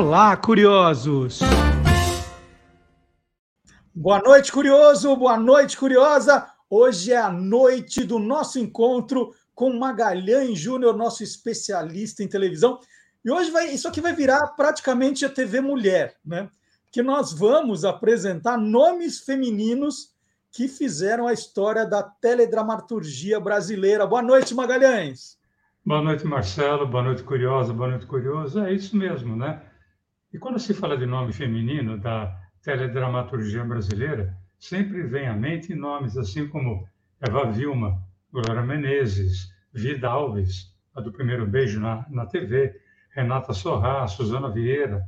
Olá, curiosos! Boa noite, curioso! Boa noite, curiosa! Hoje é a noite do nosso encontro com Magalhães Júnior, nosso especialista em televisão. E hoje vai, isso aqui vai virar praticamente a TV Mulher, né? Que nós vamos apresentar nomes femininos que fizeram a história da teledramaturgia brasileira. Boa noite, Magalhães. Boa noite, Marcelo. Boa noite, curiosa. Boa noite, curioso. É isso mesmo, né? E quando se fala de nome feminino da teledramaturgia brasileira, sempre vem à mente nomes assim como Eva Vilma, Glória Menezes, Vida Alves, a do primeiro beijo na, na TV, Renata Sorrá, Suzana Vieira,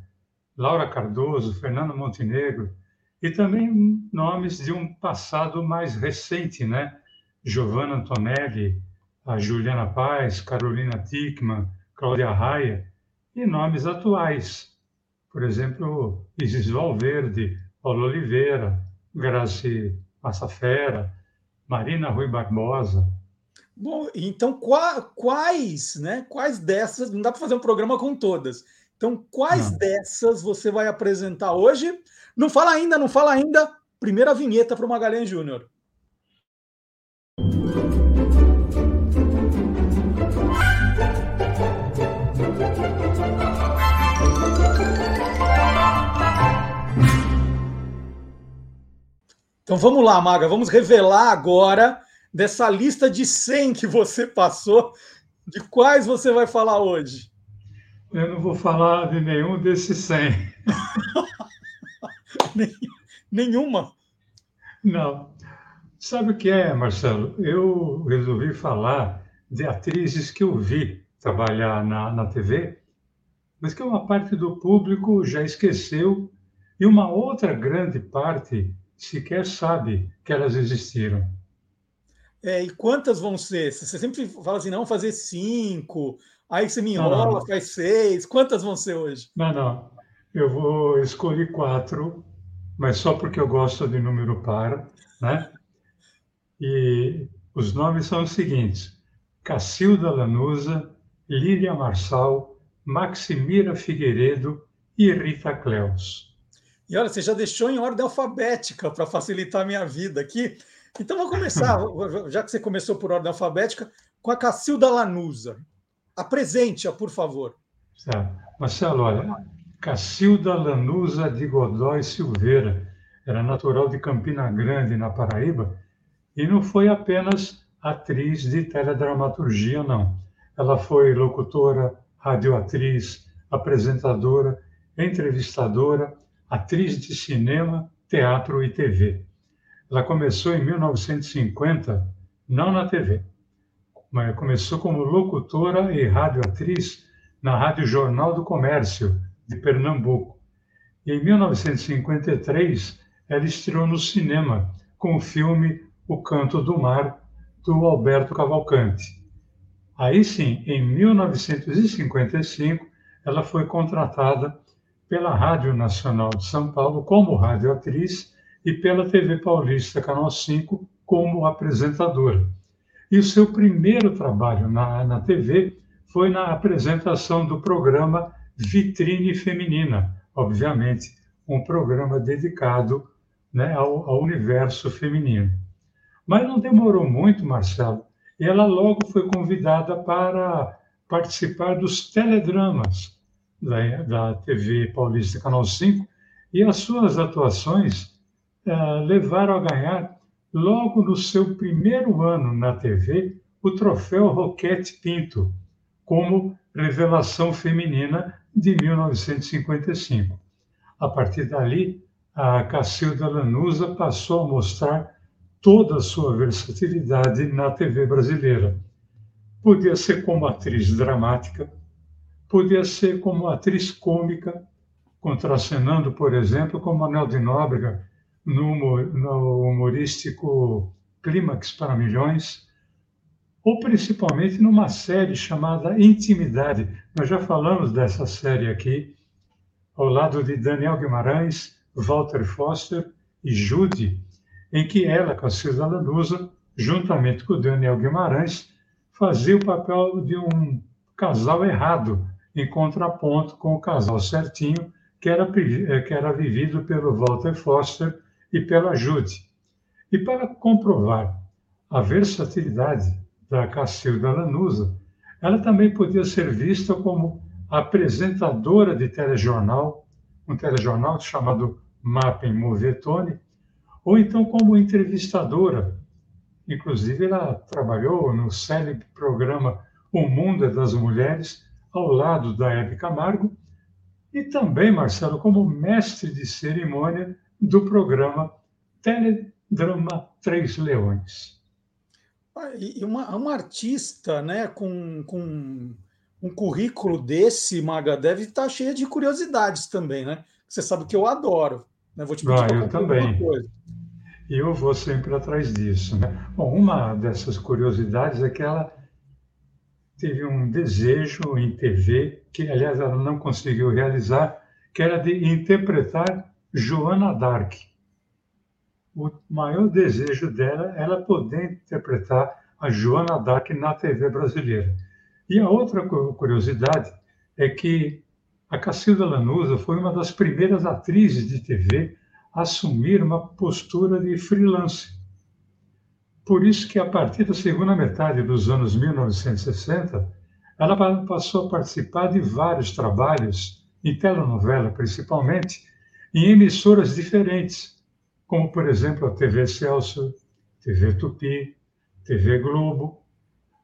Laura Cardoso, Fernando Montenegro, e também nomes de um passado mais recente, né? Giovanna Antonelli, a Juliana Paz, Carolina Tickman, Cláudia Raia, e nomes atuais, por exemplo, Isis Valverde, Paulo Oliveira, Graci Massafera, Marina Rui Barbosa. Bom, então quais, né? Quais dessas? Não dá para fazer um programa com todas. Então, quais não. dessas você vai apresentar hoje? Não fala ainda, não fala ainda. Primeira vinheta para o Magalhães Júnior. Então vamos lá, Maga, vamos revelar agora dessa lista de 100 que você passou, de quais você vai falar hoje? Eu não vou falar de nenhum desses 100. Nenhuma? Não. Sabe o que é, Marcelo? Eu resolvi falar de atrizes que eu vi trabalhar na, na TV, mas que uma parte do público já esqueceu e uma outra grande parte sequer sabe que elas existiram. É, e quantas vão ser? Você sempre fala assim, não, fazer cinco, aí você me enrola, não, não. faz seis. Quantas vão ser hoje? Não, não. Eu vou escolher quatro, mas só porque eu gosto de número par, né? E os nomes são os seguintes: Cacilda Lanusa, Lília Marçal, Maximira Figueiredo e Rita Cleus. E olha, você já deixou em ordem alfabética para facilitar a minha vida aqui. Então vou começar, já que você começou por ordem alfabética, com a Cacilda Lanusa. Apresente-a, por favor. Tá. Marcelo, olha, Cacilda Lanusa de Godoy Silveira era natural de Campina Grande, na Paraíba, e não foi apenas atriz de teledramaturgia, não. Ela foi locutora, radioatriz, apresentadora, entrevistadora atriz de cinema, teatro e TV. Ela começou em 1950, não na TV, mas começou como locutora e radioatriz na Rádio Jornal do Comércio, de Pernambuco. E em 1953, ela estreou no cinema com o filme O Canto do Mar, do Alberto Cavalcante. Aí sim, em 1955, ela foi contratada pela Rádio Nacional de São Paulo como radioatriz e pela TV Paulista Canal 5 como apresentadora. E o seu primeiro trabalho na, na TV foi na apresentação do programa Vitrine Feminina, obviamente, um programa dedicado né, ao, ao universo feminino. Mas não demorou muito, Marcelo, e ela logo foi convidada para participar dos teledramas da, da TV Paulista Canal 5, e as suas atuações eh, levaram a ganhar, logo no seu primeiro ano na TV, o troféu Roquete Pinto, como revelação feminina de 1955. A partir dali, a Cacilda Lanusa passou a mostrar toda a sua versatilidade na TV brasileira. Podia ser como atriz dramática, podia ser como atriz cômica, contracenando, por exemplo, com Manuel de Nóbrega no, no humorístico Clímax para Milhões, ou principalmente numa série chamada Intimidade. Nós já falamos dessa série aqui, ao lado de Daniel Guimarães, Walter Foster e Judy, em que ela, Cacilda Lanusa, juntamente com Daniel Guimarães, fazia o papel de um casal errado em contraponto com o casal certinho que era, eh, que era vivido pelo Walter Foster e pela Judy. E para comprovar a versatilidade da Cacilda Lanusa, ela também podia ser vista como apresentadora de telejornal, um telejornal chamado Mapping Movetone, ou então como entrevistadora. Inclusive, ela trabalhou no célebre programa O Mundo é das Mulheres, ao lado da Hebe Camargo, e também, Marcelo, como mestre de cerimônia do programa Teledrama Três Leões. Ah, e uma, uma artista né, com, com um currículo desse, Maga, deve estar cheia de curiosidades também, né? Você sabe que eu adoro. Né? Vou te pedir ah, eu também. E eu vou sempre atrás disso. Né? Bom, uma dessas curiosidades é que ela teve um desejo em TV, que aliás ela não conseguiu realizar, que era de interpretar Joana Dark. O maior desejo dela era poder interpretar a Joana Dark na TV brasileira. E a outra curiosidade é que a Cacilda Lanusa foi uma das primeiras atrizes de TV a assumir uma postura de freelance. Por isso que a partir da segunda metade dos anos 1960, ela passou a participar de vários trabalhos, em telenovela principalmente, em emissoras diferentes, como por exemplo a TV Celso, TV Tupi, TV Globo,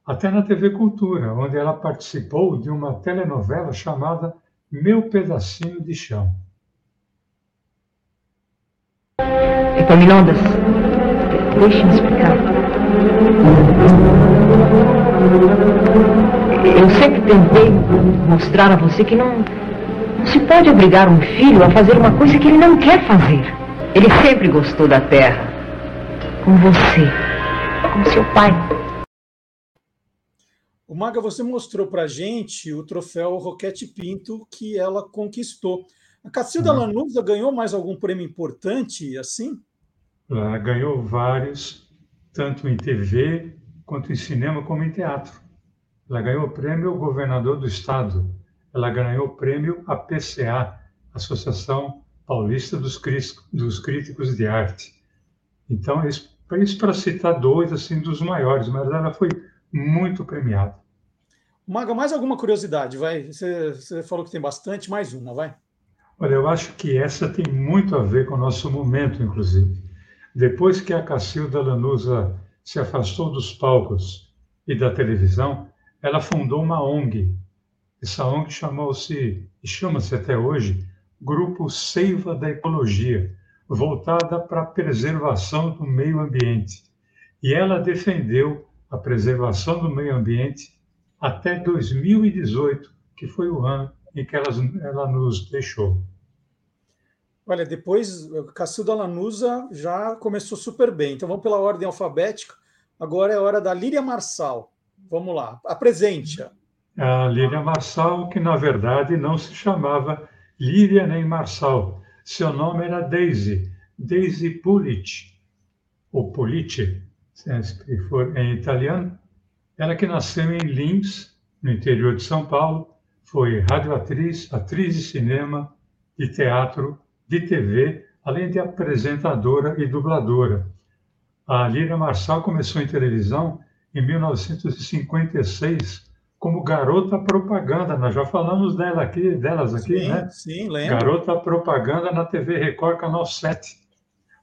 até na TV Cultura, onde ela participou de uma telenovela chamada meu pedacinho de chão. Epaminondas, deixe-me explicar. Eu sempre tentei mostrar a você que não, não se pode obrigar um filho a fazer uma coisa que ele não quer fazer. Ele sempre gostou da terra. Com você. Com seu pai. O Maga, você mostrou para gente o troféu Roquete Pinto que ela conquistou. A Cacilda uhum. Lanusa ganhou mais algum prêmio importante assim? Ela ganhou vários, tanto em TV, quanto em cinema, como em teatro. Ela ganhou o prêmio Governador do Estado. Ela ganhou o prêmio APCA, Associação Paulista dos, dos Críticos de Arte. Então, isso, isso para citar dois assim dos maiores, mas ela foi muito premiado. Maga, mais alguma curiosidade? Vai, você, você falou que tem bastante, mais uma, vai. Olha, eu acho que essa tem muito a ver com o nosso momento, inclusive. Depois que a Cacilda Lanusa se afastou dos palcos e da televisão, ela fundou uma ONG. Essa ONG chamou-se, e chama-se até hoje, Grupo Seiva da Ecologia, voltada para a preservação do meio ambiente. E ela defendeu a preservação do meio ambiente até 2018, que foi o ano em que ela, ela nos deixou. Olha, depois Cacilda Lanusa já começou super bem. Então vamos pela ordem alfabética. Agora é hora da Líria Marçal. Vamos lá, apresente-a. A Líria Marçal, que na verdade não se chamava Líria nem Marçal. Seu nome era Daisy, Daisy Pulic, ou Pulice, se for em italiano. Ela que nasceu em Lins, no interior de São Paulo, foi radioatriz, atriz de cinema, de teatro, de TV, além de apresentadora e dubladora. A Líria Marçal começou em televisão em 1956 como garota propaganda. Nós já falamos dela aqui, delas aqui, sim, né? Sim, lembro. Garota propaganda na TV Record Canal 7.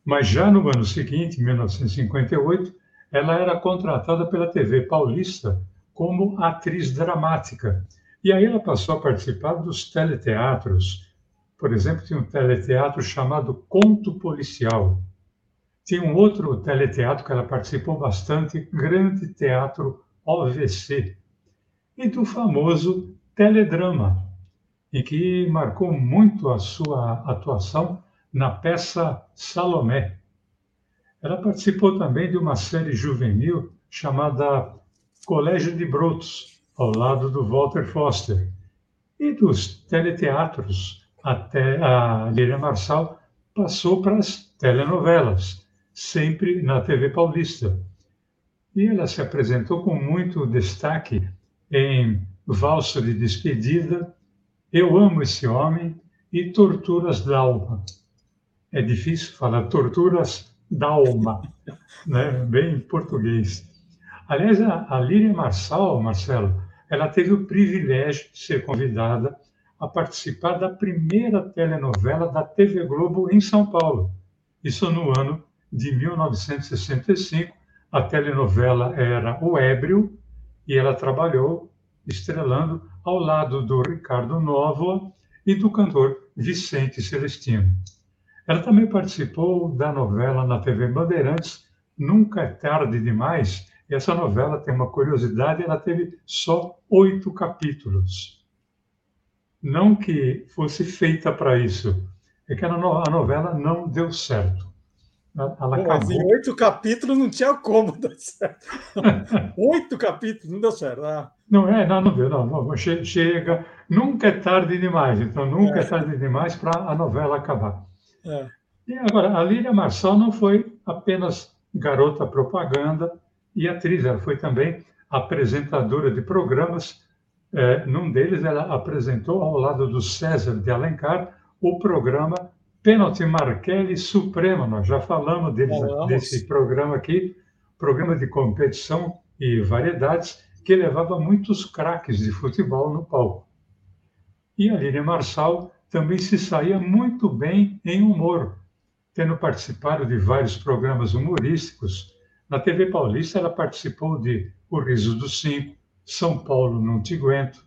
Mas já no ano seguinte, 1958, ela era contratada pela TV Paulista como atriz dramática. E aí ela passou a participar dos teleteatros. Por exemplo, tinha um teleteatro chamado Conto Policial. Tinha um outro teleteatro que ela participou bastante, Grande Teatro OVC. E do famoso Teledrama, em que marcou muito a sua atuação na peça Salomé, ela participou também de uma série juvenil chamada Colégio de Brotos, ao lado do Walter Foster, e dos teleteatros até a Líria Marçal passou para as telenovelas, sempre na TV Paulista. E ela se apresentou com muito destaque em Valsa de Despedida Eu Amo Esse Homem e Torturas da Alma. É difícil falar Torturas da Alma, né? bem em português. Aliás, a, a Líria Marçal, Marcelo, ela teve o privilégio de ser convidada a participar da primeira telenovela da TV Globo em São Paulo. Isso no ano de 1965. A telenovela era O Ébrio e ela trabalhou estrelando ao lado do Ricardo Novo e do cantor Vicente Celestino. Ela também participou da novela na TV Bandeirantes Nunca é Tarde Demais. E essa novela tem uma curiosidade, ela teve só oito capítulos. Não que fosse feita para isso, é que a novela não deu certo. Ela acabou. Em oito capítulos não tinha como dar certo. oito capítulos não deu certo. Ah. Não é, não, não deu. Não, chega, nunca é tarde demais. Então, nunca é, é tarde demais para a novela acabar. É. E agora, a Lília Marçal não foi apenas garota propaganda e atriz, ela foi também apresentadora de programas é, num deles, ela apresentou, ao lado do César de Alencar, o programa Pênalti Marquelli Supremo. Nós já falamos deles, desse programa aqui, programa de competição e variedades, que levava muitos craques de futebol no palco. E a Líria Marçal também se saía muito bem em humor, tendo participado de vários programas humorísticos. Na TV Paulista, ela participou de O Riso dos Cinco, são Paulo Não Te Aguento,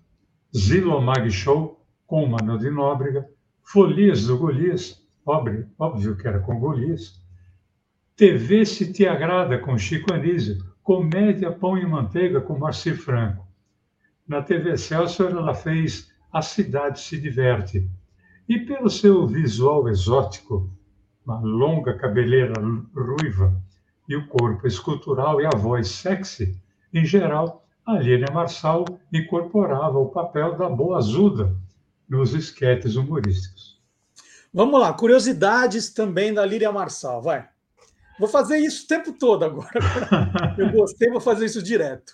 Zilo Mag Show, com Mano de Nóbrega, Folias do Golias, óbvio, óbvio que era com Golias, TV Se Te Agrada, com Chico Anísio, Comédia Pão e Manteiga, com Marci Franco. Na TV Celsius, ela fez A Cidade Se Diverte. E pelo seu visual exótico, uma longa cabeleira ruiva e o corpo escultural e a voz sexy, em geral, a Lília Marçal incorporava o papel da boa azuda nos esquetes humorísticos. Vamos lá, curiosidades também da Lília Marçal, vai. Vou fazer isso o tempo todo agora. Eu gostei, vou fazer isso direto.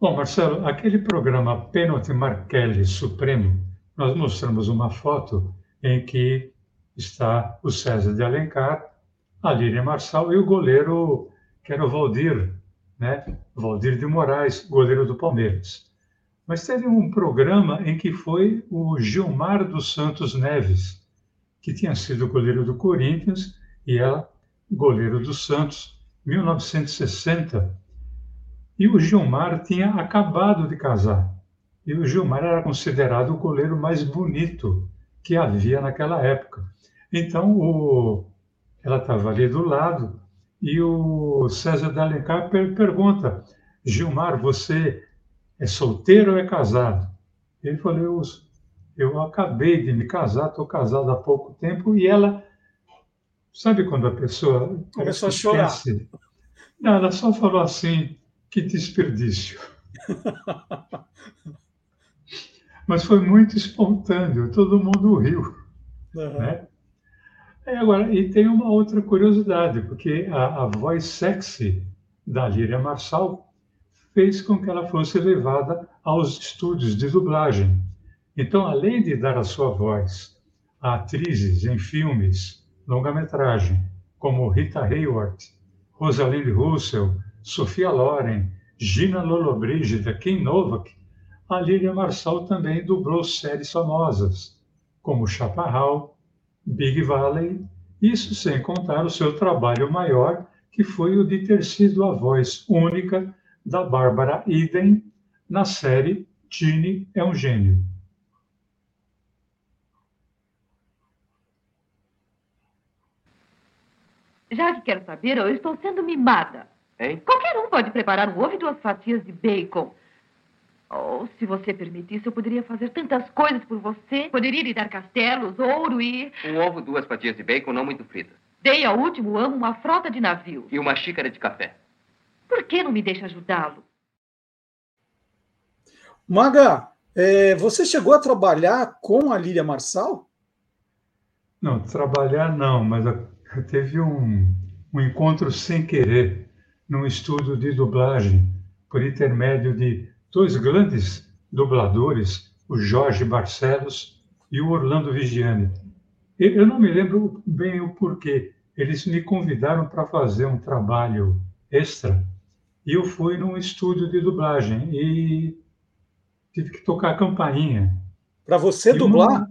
Bom, Marcelo, aquele programa Pênalti Markelli Supremo, nós mostramos uma foto em que está o César de Alencar, a Lília Marçal e o goleiro, que era o Valdir, né? Valdir de Moraes, goleiro do Palmeiras. Mas teve um programa em que foi o Gilmar dos Santos Neves, que tinha sido goleiro do Corinthians e ela goleiro do Santos, 1960. E o Gilmar tinha acabado de casar. E o Gilmar era considerado o goleiro mais bonito que havia naquela época. Então, o... ela estava ali do lado e o César de Alencar per pergunta: Gilmar, você é solteiro ou é casado? Ele falou: eu, eu acabei de me casar, estou casado há pouco tempo. E ela, sabe quando a pessoa. Começou a chorar. Não, ela só falou assim: que desperdício. Mas foi muito espontâneo, todo mundo riu. Uhum. Né? É, agora, e tem uma outra curiosidade, porque a, a voz sexy da Líria Marçal fez com que ela fosse levada aos estúdios de dublagem. Então, além de dar a sua voz a atrizes em filmes, longa-metragem, como Rita Hayworth, Rosalind Russell, Sofia Loren, Gina Lollobrigida, Kim Novak, a Lília Marçal também dublou séries famosas, como Chaparral, Big Valley, isso sem contar o seu trabalho maior, que foi o de ter sido a voz única da Bárbara Eden na série Tini é um Gênio. Já que quero saber, eu estou sendo mimada. Hein? Qualquer um pode preparar um ovo e duas fatias de bacon. Oh, se você permitisse, eu poderia fazer tantas coisas por você. Poderia lhe dar castelos, ouro e. Um ovo, duas fatias de bacon, não muito fritas. Dei ao último amo uma frota de navios. E uma xícara de café. Por que não me deixa ajudá-lo? Maga, é, você chegou a trabalhar com a Lília Marçal? Não, trabalhar não, mas teve um, um encontro sem querer num estudo de dublagem por intermédio de dois grandes dubladores o Jorge Barcelos e o Orlando Vigiani. Eu não me lembro bem o porquê. Eles me convidaram para fazer um trabalho extra e eu fui num estúdio de dublagem e tive que tocar a campainha. Para você e dublar?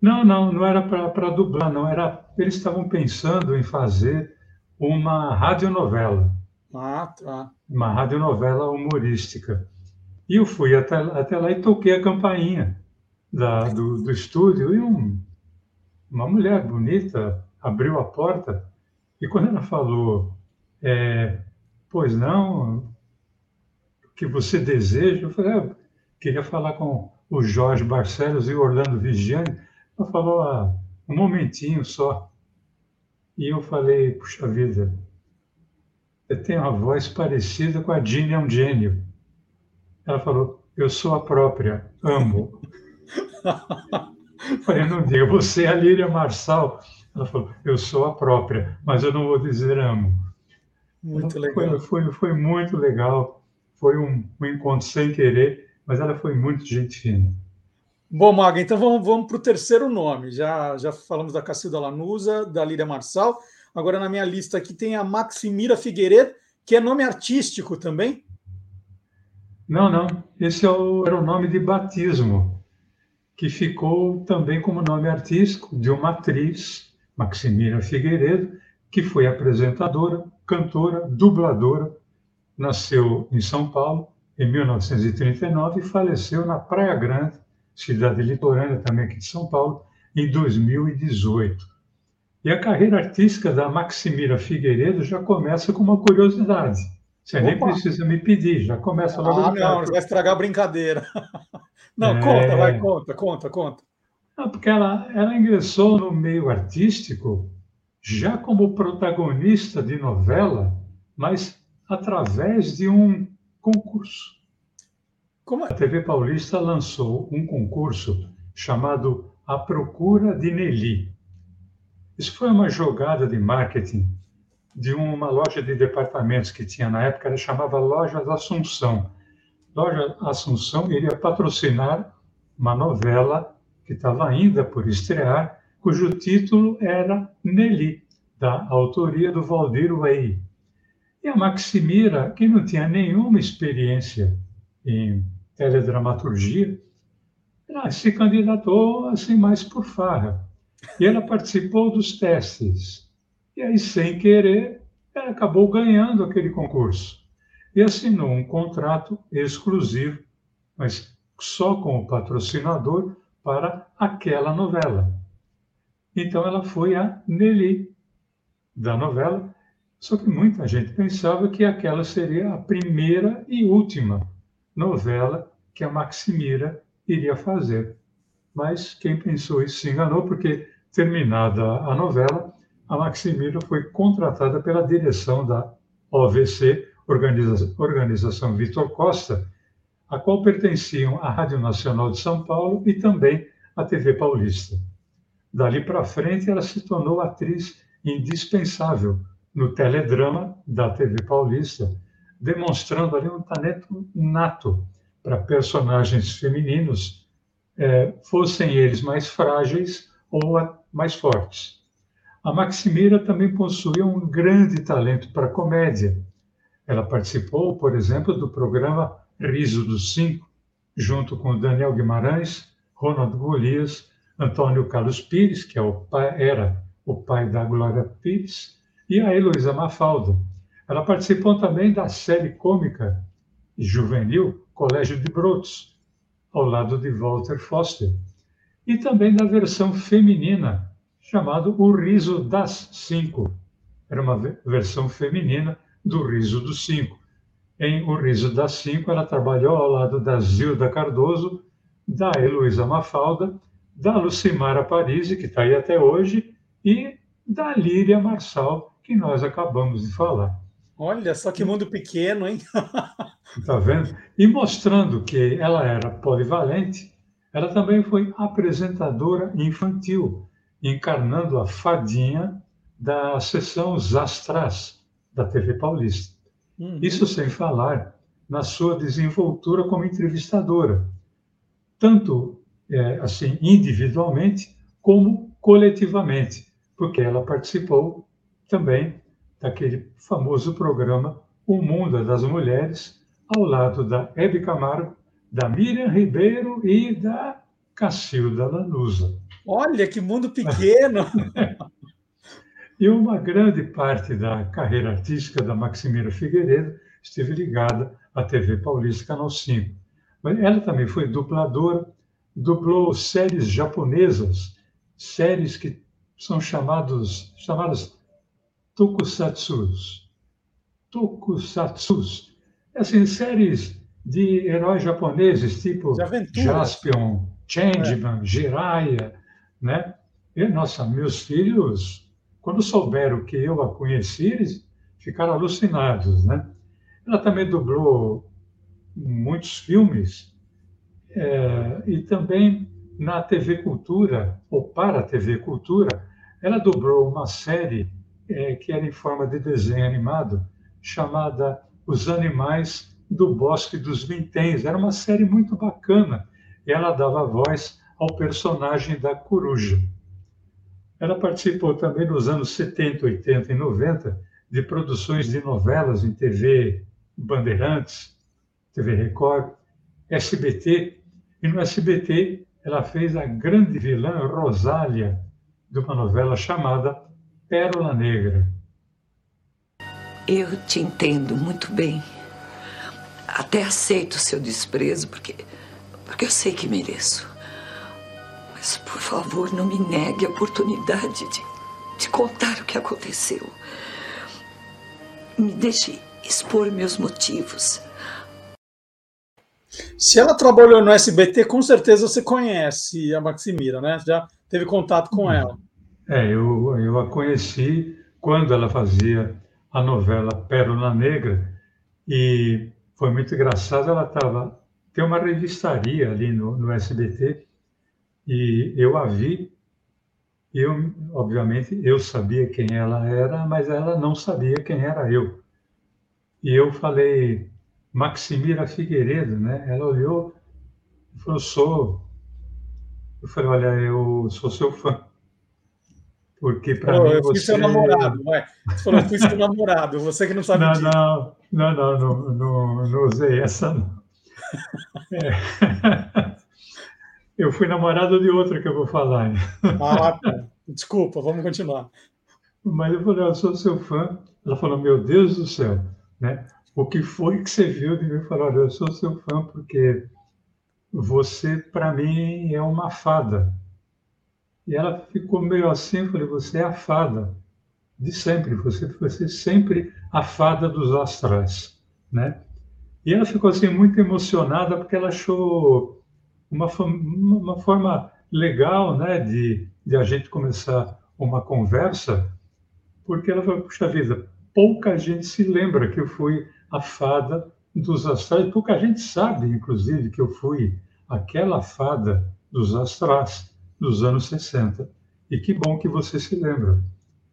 Não, não, não era para dublar, não. Era, eles estavam pensando em fazer uma radionovela. Ah, tá. Uma radionovela humorística. E eu fui até, até lá e toquei a campainha da, do, do estúdio e um, uma mulher bonita abriu a porta e quando ela falou, é, pois não, o que você deseja, eu falei, ah, queria falar com o Jorge Barcelos e o Orlando Vigiani. Ela falou, ah, um momentinho só. E eu falei, puxa vida, eu tenho uma voz parecida com a Jeanne é um gênio. Ela falou, eu sou a própria, amo. falei, não diga, você é a Líria Marçal. Ela falou, eu sou a própria, mas eu não vou dizer amo. Muito legal. Foi, foi, foi muito legal. Foi um, um encontro sem querer, mas ela foi muito gente fina. Bom, Maga, então vamos, vamos para o terceiro nome. Já, já falamos da Cacilda Lanusa, da Líria Marçal. Agora, na minha lista aqui tem a Maximira Figueiredo, que é nome artístico também? Não, não. Esse é o, era o nome de batismo, que ficou também como nome artístico de uma atriz, Maximira Figueiredo, que foi apresentadora, cantora, dubladora, nasceu em São Paulo em 1939 e faleceu na Praia Grande, cidade litorânea também aqui de São Paulo, em 2018. E a carreira artística da Maximira Figueiredo já começa com uma curiosidade. Você Opa. nem precisa me pedir, já começa logo. Ah, não, vai estragar a brincadeira. Não, é... conta, vai, conta, conta, conta. Não, porque ela, ela ingressou no meio artístico já como protagonista de novela, mas através de um concurso. Como é? A TV Paulista lançou um concurso chamado A Procura de Nelly. Isso foi uma jogada de marketing de uma loja de departamentos que tinha na época, ela chamava Loja da Assunção. Loja Assunção iria patrocinar uma novela que estava ainda por estrear, cujo título era Nelly, da autoria do Valdir Way. E a Maximira, que não tinha nenhuma experiência em teledramaturgia, ela se candidatou assim mais por farra. E ela participou dos testes. E aí, sem querer, ela acabou ganhando aquele concurso. E assinou um contrato exclusivo, mas só com o patrocinador, para aquela novela. Então ela foi a Nelly da novela, só que muita gente pensava que aquela seria a primeira e última novela que a Maximira iria fazer. Mas quem pensou isso se enganou, porque, terminada a novela, a Maximira foi contratada pela direção da OVC, Organiza Organização Vitor Costa, a qual pertenciam a Rádio Nacional de São Paulo e também a TV Paulista. Dali para frente, ela se tornou atriz indispensável no teledrama da TV Paulista, demonstrando ali um talento nato para personagens femininos, é, fossem eles mais frágeis ou mais fortes. A Maximira também possuía um grande talento para comédia. Ela participou, por exemplo, do programa Riso dos Cinco, junto com Daniel Guimarães, Ronald Golias, Antônio Carlos Pires, que é o pai, era o pai da Glória Pires, e a Heloísa Mafalda. Ela participou também da série cômica juvenil Colégio de Brotos, ao lado de Walter Foster, e também da versão feminina, chamado O Riso das Cinco. Era uma versão feminina do Riso dos Cinco. Em O Riso das Cinco, ela trabalhou ao lado da Zilda Cardoso, da Heloísa Mafalda, da Lucimara Parisi, que está aí até hoje, e da Líria Marçal, que nós acabamos de falar. Olha só que mundo pequeno, hein? Está vendo? E mostrando que ela era polivalente, ela também foi apresentadora infantil, encarnando a fadinha da sessão Zastras, da TV Paulista. Uhum. Isso sem falar na sua desenvoltura como entrevistadora. tanto é, assim individualmente como coletivamente, porque ela participou também daquele famoso programa O Mundo das Mulheres, ao lado da Hebe Camargo, da Miriam Ribeiro e da Cacilda Lanusa. Olha que mundo pequeno! e uma grande parte da carreira artística da Maximira Figueiredo esteve ligada à TV Paulista Canal 5. Mas ela também foi dubladora, dublou séries japonesas, séries que são chamados, chamadas tokusatsus. Tokusatsus. Assim, séries de heróis japoneses, tipo Jaspion, Changeman, é. Jiraiya, né? E, nossa, meus filhos, quando souberam que eu a conheci, eles ficaram alucinados, né? Ela também dublou muitos filmes é, e também na TV Cultura, ou para a TV Cultura, ela dublou uma série é, que era em forma de desenho animado, chamada Os Animais do Bosque dos Vinténs. Era uma série muito bacana. E ela dava voz ao personagem da coruja. Ela participou também nos anos 70, 80 e 90 de produções de novelas em TV Bandeirantes, TV Record, SBT. E no SBT ela fez a grande vilã Rosália, de uma novela chamada Pérola Negra. Eu te entendo muito bem. Até aceito o seu desprezo, porque, porque eu sei que mereço. Mas, por favor, não me negue a oportunidade de, de contar o que aconteceu. Me deixe expor meus motivos. Se ela trabalhou no SBT, com certeza você conhece a Maximira, né? Já teve contato com ela. É, eu, eu a conheci quando ela fazia a novela Pérola Negra e foi muito engraçado. Ela estava tem uma revistaria ali no, no SBT e eu a vi. Eu, obviamente, eu sabia quem ela era, mas ela não sabia quem era eu. E eu falei, Maximira Figueiredo, né? Ela olhou e falou, sou. Eu falei, olha, eu sou seu fã. Porque para mim eu fui você... seu namorado, vai. Você falou, eu fui seu namorado, você que não sabe não, disso. Não, não, não, não, não, não usei essa, não. É. Eu fui namorado de outra que eu vou falar. Ah, tá. Desculpa, vamos continuar. Mas eu falei, eu sou seu fã. Ela falou, meu Deus do céu, né? O que foi que você viu de mim? Falou, eu sou seu fã porque você, para mim, é uma fada. E ela ficou meio assim, eu falei, você é a fada de sempre, você, você sempre a fada dos astrais, né? E ela ficou assim muito emocionada porque ela achou uma, uma forma legal, né, de, de a gente começar uma conversa, porque ela falou, puxa vida, pouca gente se lembra que eu fui a fada dos astrais, pouca gente sabe, inclusive, que eu fui aquela fada dos astrais dos anos 60. E que bom que você se lembra.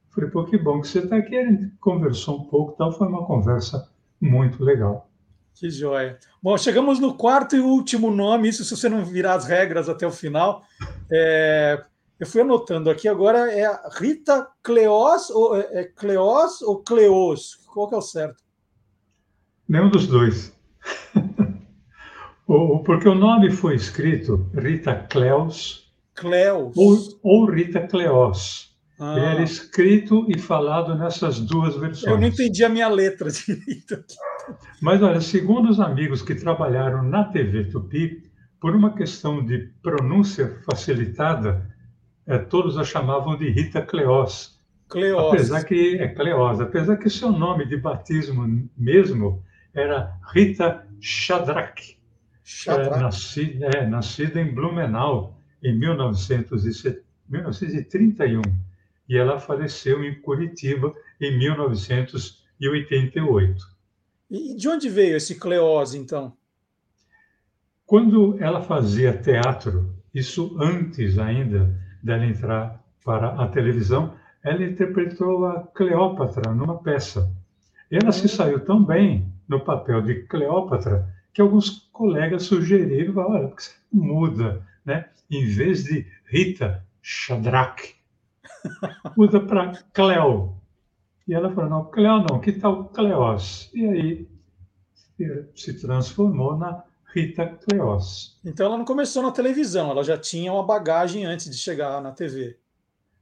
Falei, pô, que bom que você está aqui. A gente conversou um pouco, tal. Foi uma conversa muito legal. Que joia. Bom, chegamos no quarto e último nome, isso se você não virar as regras até o final. É, eu fui anotando aqui agora, é Rita Cleós ou, é, é Cleós ou Cleos? Qual que é o certo? Nenhum dos dois. Porque o nome foi escrito Rita Cleos Cleos. Ou, ou Rita Cleós. Ah. Ele era escrito e falado nessas duas versões. Eu não entendi a minha letra direito. Mas, olha, segundo os amigos que trabalharam na TV Tupi, por uma questão de pronúncia facilitada, é, todos a chamavam de Rita Cleós. Cleós. Apesar que é Cleós, apesar que seu nome de batismo mesmo era Rita Shadrach. Shadrach. É, nascida, é, nascida em Blumenau, em 1931 e ela faleceu em Curitiba em 1988. E de onde veio esse Cleose, então? Quando ela fazia teatro, isso antes ainda dela entrar para a televisão, ela interpretou a Cleópatra numa peça. Ela se hum. saiu tão bem no papel de Cleópatra que alguns colegas sugeriram, olha, porque você muda, né? Em vez de Rita Shadrach, muda para Cleo. E ela falou, não, Cleo não, que tal Cleos? E aí se transformou na Rita Cleos. Então ela não começou na televisão, ela já tinha uma bagagem antes de chegar na TV.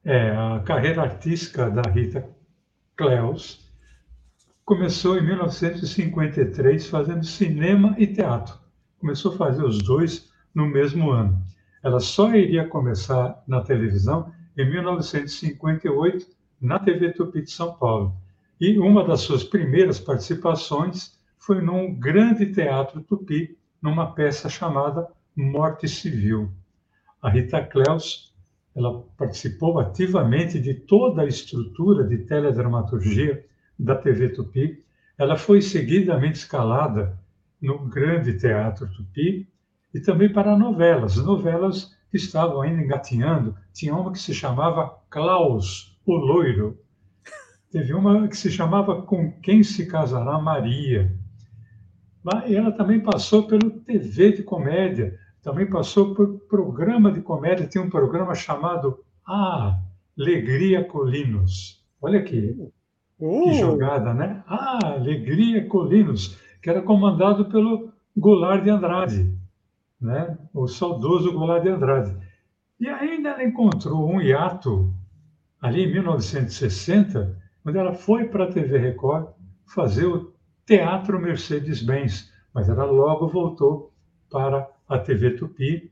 É, a carreira artística da Rita Cleos começou em 1953 fazendo cinema e teatro. Começou a fazer os dois no mesmo ano. Ela só iria começar na televisão em 1958 na TV Tupi de São Paulo. E uma das suas primeiras participações foi num grande teatro tupi, numa peça chamada Morte Civil. A Rita Cleus, ela participou ativamente de toda a estrutura de teledramaturgia da TV Tupi. Ela foi seguidamente escalada no grande teatro Tupi e também para novelas, novelas que estavam ainda engatinhando. Tinha uma que se chamava Klaus, o Loiro. Teve uma que se chamava Com Quem Se Casará Maria. E ela também passou pelo TV de comédia, também passou por programa de comédia. Tinha um programa chamado Ah, Alegria Colinos. Olha aqui, uh. que jogada, né? Ah, Alegria Colinos, que era comandado pelo Goulart de Andrade, né? o saudoso Goulart de Andrade. E ainda ela encontrou um hiato ali em 1960, quando ela foi para a TV Record fazer o Teatro Mercedes-Benz, mas ela logo voltou para a TV Tupi,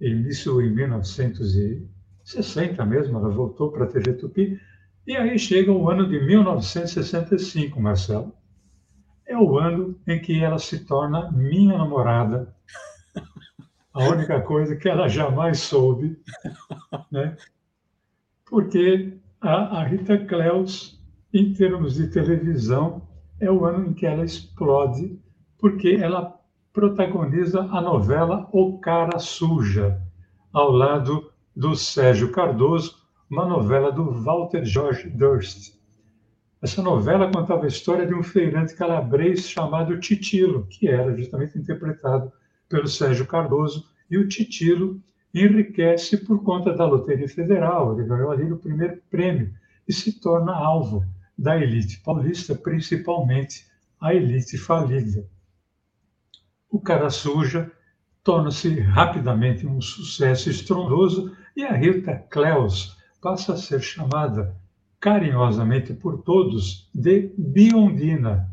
isso em 1960 mesmo, ela voltou para a TV Tupi, e aí chega o ano de 1965, Marcelo. É o ano em que ela se torna minha namorada. A única coisa que ela jamais soube, né? Porque a, a Rita Cleus, em termos de televisão, é o ano em que ela explode, porque ela protagoniza a novela O Cara Suja, ao lado do Sérgio Cardoso, uma novela do Walter George Durst. Essa novela contava a história de um feirante calabrês chamado Titilo, que era justamente interpretado pelo Sérgio Cardoso, e o Titilo enriquece por conta da Loteria Federal, ele ganhou ali o primeiro prêmio e se torna alvo da elite paulista, principalmente a elite falida. O Cara Suja torna-se rapidamente um sucesso estrondoso e a Rita Cleus passa a ser chamada carinhosamente por todos de Biondina.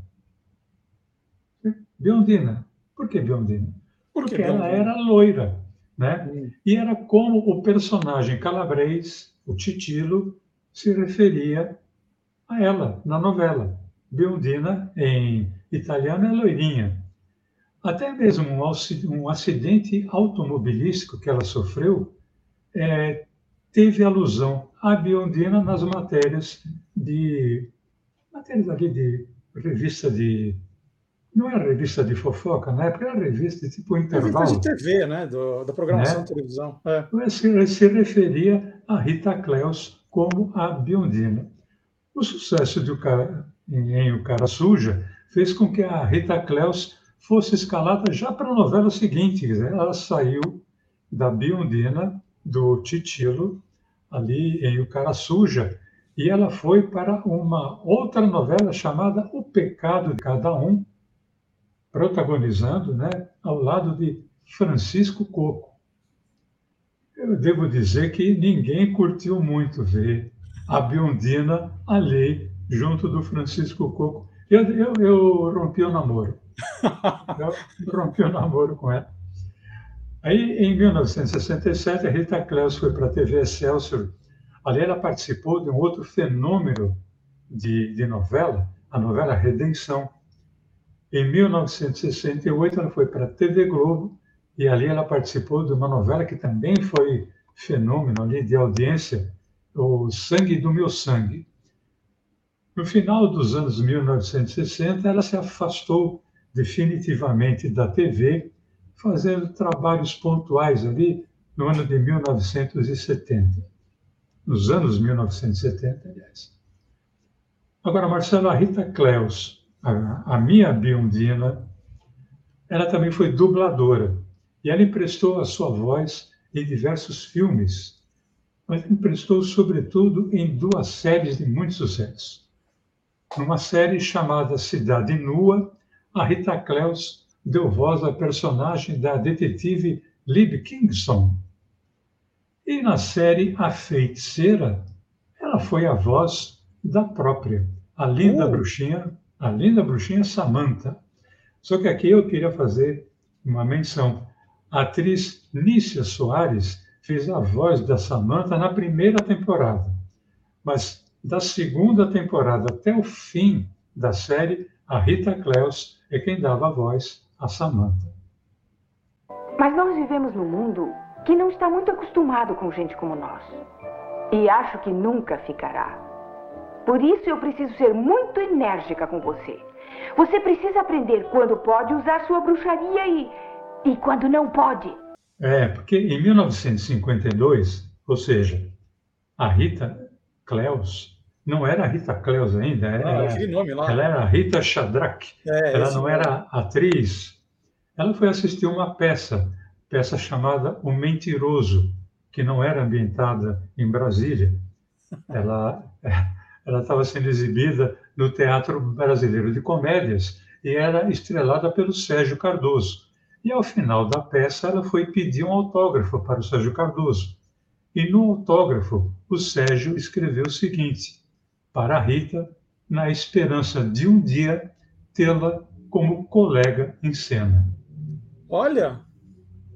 Biondina. Por que Biondina? Porque que ela era loira, né? Hum. E era como o personagem calabrês, o Titilo, se referia a ela na novela. Biondina, em italiano, é loirinha. Até mesmo um acidente automobilístico que ela sofreu é, teve alusão à Biondina nas matérias de matérias ali de revista de não era revista de fofoca, na época era revista de tipo intervalo. Revista de TV, né? Do, da programação né? de televisão. É. Se, se referia a Rita Cleus como a Biondina. O sucesso de o cara, em O Cara Suja fez com que a Rita Cleus fosse escalada já para a novela seguinte. Ela saiu da Biondina, do Titilo, ali em O Cara Suja, e ela foi para uma outra novela chamada O Pecado de Cada Um, protagonizando né, ao lado de Francisco Coco. Eu devo dizer que ninguém curtiu muito ver a Biondina ali, junto do Francisco Coco. Eu, eu, eu rompi o namoro. Eu rompi o namoro com ela. Aí, em 1967, a Rita Cleus foi para a TV Excelsior. Ali ela participou de um outro fenômeno de, de novela, a novela Redenção. Em 1968, ela foi para a TV Globo e ali ela participou de uma novela que também foi fenômeno ali de audiência, o Sangue do Meu Sangue. No final dos anos 1960, ela se afastou definitivamente da TV, fazendo trabalhos pontuais ali no ano de 1970. Nos anos 1970, aliás. Agora, Marcelo, a Rita Cleus, a, a minha biondina, ela também foi dubladora. E ela emprestou a sua voz em diversos filmes, mas emprestou sobretudo em duas séries de muito sucesso. Numa série chamada Cidade Nua, a Rita Cleus deu voz à personagem da detetive Lib Kingston. E na série A Feiticeira, ela foi a voz da própria, a linda uh. bruxinha, a linda bruxinha Samantha. Só que aqui eu queria fazer uma menção. A atriz Nícia Soares fez a voz da Samantha na primeira temporada, mas da segunda temporada até o fim da série, a Rita Cleus é quem dava a voz a Samantha. Mas nós vivemos num mundo que não está muito acostumado com gente como nós. E acho que nunca ficará. Por isso eu preciso ser muito enérgica com você. Você precisa aprender quando pode usar sua bruxaria e, e quando não pode. É, porque em 1952, ou seja, a Rita Cleus não era a Rita Cleus ainda, era, ah, nome lá. ela era a Rita Shadrach. É, ela não era atriz. Ela foi assistir uma peça, peça chamada O Mentiroso, que não era ambientada em Brasília. Ela ela estava sendo exibida no Teatro Brasileiro de Comédias e era estrelada pelo Sérgio Cardoso. E ao final da peça, ela foi pedir um autógrafo para o Sérgio Cardoso. E no autógrafo, o Sérgio escreveu o seguinte: Para a Rita, na esperança de um dia tê-la como colega em cena. Olha!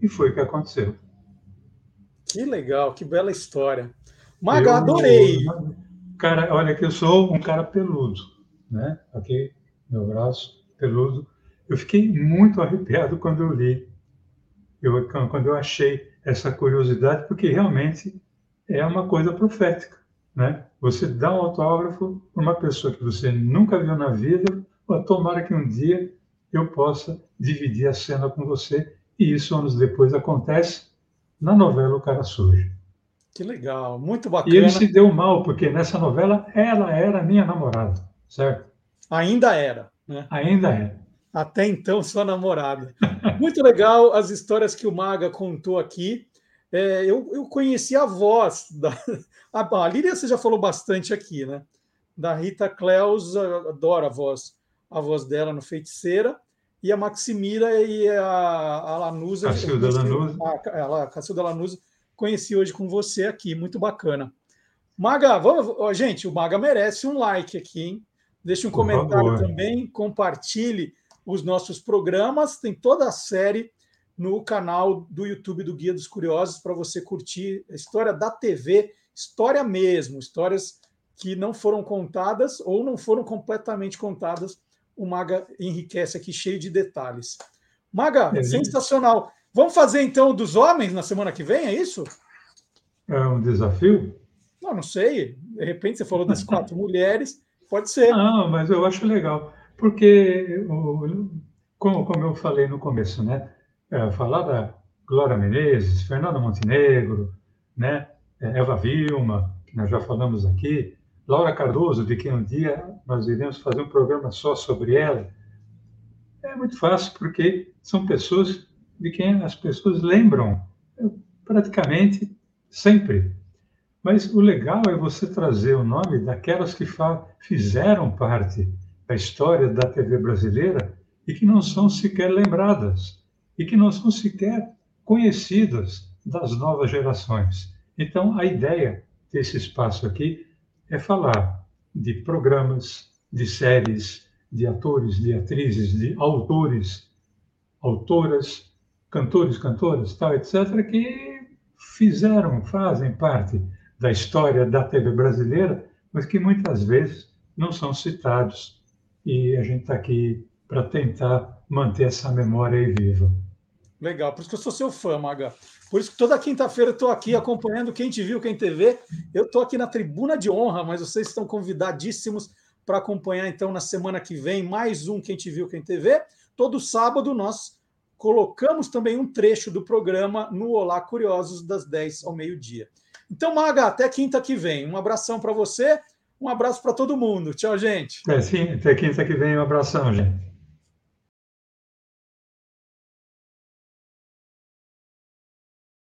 E foi o que aconteceu. Que legal, que bela história. Maga, adorei! Eu, cara, olha que eu sou um cara peludo, né? Aqui, meu braço peludo. Eu fiquei muito arrepiado quando eu li, eu, quando eu achei essa curiosidade, porque realmente é uma coisa profética, né? Você dá um autógrafo para uma pessoa que você nunca viu na vida, ou tomara que um dia eu possa dividir a cena com você. E isso anos depois acontece na novela O Cara Sujo. Que legal, muito bacana. E ele se deu mal, porque nessa novela ela era minha namorada, certo? Ainda era, né? Ainda é. Até então, sua namorada. Muito legal as histórias que o Maga contou aqui. É, eu, eu conheci a voz da. A, a Lília você já falou bastante aqui, né? Da Rita Cleus, adoro a voz, a voz dela no Feiticeira. E a Maximira e a, a Lanusa. Cacilda Lanusa. A, a Cacilda Lanusa conheci hoje com você aqui, muito bacana. Maga, vamos, gente, o Maga merece um like aqui, hein? Deixe um Por comentário favor. também, compartilhe os nossos programas, tem toda a série no canal do YouTube do Guia dos Curiosos para você curtir a história da TV, história mesmo, histórias que não foram contadas ou não foram completamente contadas. O Maga enriquece aqui cheio de detalhes. Maga, é sensacional. Vamos fazer então dos homens na semana que vem, é isso? É um desafio? Não, não sei. De repente você falou das quatro mulheres, pode ser. Não, mas eu acho legal, porque, como, como eu falei no começo, né? É, falar da Glória Menezes, Fernanda Montenegro, né? É, Eva Vilma, que nós já falamos aqui, Laura Cardoso, de quem um dia nós iremos fazer um programa só sobre ela. É muito fácil, porque são pessoas de quem as pessoas lembram praticamente sempre. Mas o legal é você trazer o nome daquelas que fizeram parte da história da TV brasileira e que não são sequer lembradas e que não são sequer conhecidas das novas gerações. Então, a ideia desse espaço aqui é falar de programas, de séries, de atores, de atrizes, de autores, autoras, cantores, cantoras, tal, etc., que fizeram, fazem parte da história da TV brasileira, mas que muitas vezes não são citados. E a gente está aqui para tentar manter essa memória aí viva. Legal, por isso que eu sou seu fã, Maga. Por isso que toda quinta-feira eu estou aqui acompanhando quem te viu, quem te vê. Eu estou aqui na tribuna de honra, mas vocês estão convidadíssimos para acompanhar então na semana que vem mais um Quem Te Viu, Quem te vê. Todo sábado nós colocamos também um trecho do programa no Olá Curiosos, das 10 ao meio-dia. Então, Maga, até quinta que vem. Um abração para você, um abraço para todo mundo. Tchau, gente. É, sim, até quinta que vem, um abração, gente.